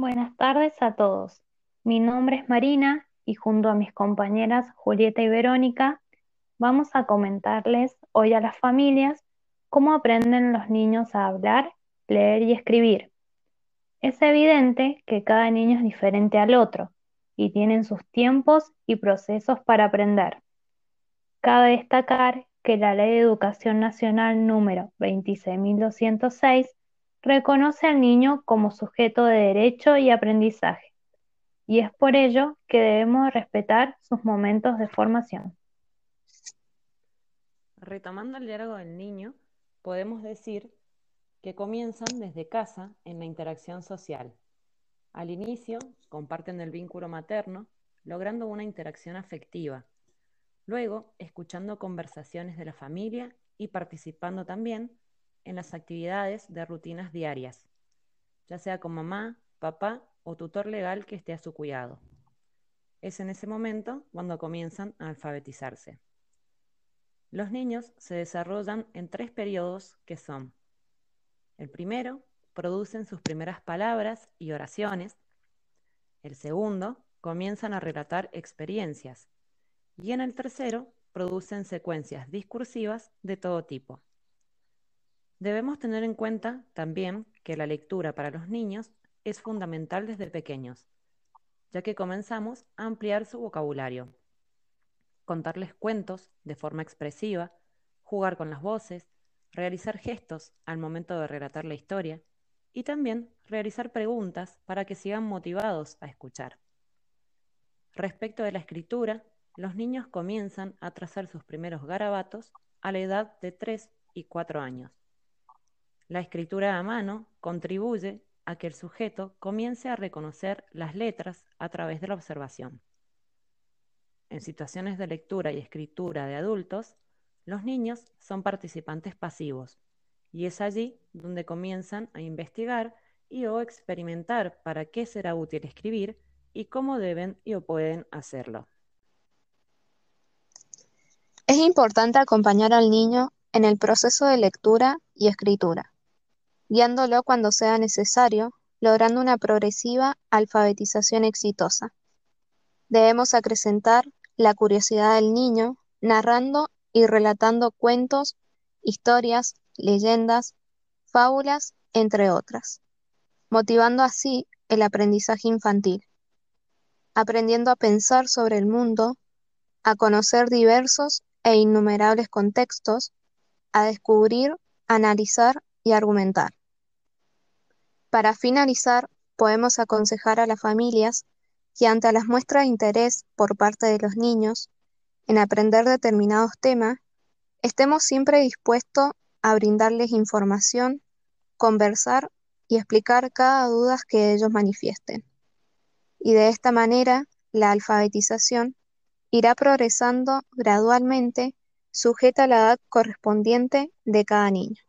Buenas tardes a todos. Mi nombre es Marina y junto a mis compañeras Julieta y Verónica vamos a comentarles hoy a las familias cómo aprenden los niños a hablar, leer y escribir. Es evidente que cada niño es diferente al otro y tienen sus tiempos y procesos para aprender. Cabe destacar que la Ley de Educación Nacional número 26.206 reconoce al niño como sujeto de derecho y aprendizaje, y es por ello que debemos respetar sus momentos de formación. Retomando el diálogo del niño, podemos decir que comienzan desde casa en la interacción social. Al inicio, comparten el vínculo materno, logrando una interacción afectiva. Luego, escuchando conversaciones de la familia y participando también en las actividades de rutinas diarias, ya sea con mamá, papá o tutor legal que esté a su cuidado. Es en ese momento cuando comienzan a alfabetizarse. Los niños se desarrollan en tres periodos que son, el primero, producen sus primeras palabras y oraciones. El segundo, comienzan a relatar experiencias. Y en el tercero, producen secuencias discursivas de todo tipo. Debemos tener en cuenta también que la lectura para los niños es fundamental desde pequeños, ya que comenzamos a ampliar su vocabulario. Contarles cuentos de forma expresiva, jugar con las voces, realizar gestos al momento de relatar la historia y también realizar preguntas para que sigan motivados a escuchar. Respecto de la escritura, los niños comienzan a trazar sus primeros garabatos a la edad de 3 y 4 años. La escritura a mano contribuye a que el sujeto comience a reconocer las letras a través de la observación. En situaciones de lectura y escritura de adultos, los niños son participantes pasivos y es allí donde comienzan a investigar y o experimentar para qué será útil escribir y cómo deben y o pueden hacerlo. Es importante acompañar al niño en el proceso de lectura y escritura guiándolo cuando sea necesario, logrando una progresiva alfabetización exitosa. Debemos acrecentar la curiosidad del niño, narrando y relatando cuentos, historias, leyendas, fábulas, entre otras, motivando así el aprendizaje infantil, aprendiendo a pensar sobre el mundo, a conocer diversos e innumerables contextos, a descubrir, analizar y argumentar. Para finalizar, podemos aconsejar a las familias que ante las muestras de interés por parte de los niños en aprender determinados temas, estemos siempre dispuestos a brindarles información, conversar y explicar cada duda que ellos manifiesten. Y de esta manera, la alfabetización irá progresando gradualmente sujeta a la edad correspondiente de cada niño.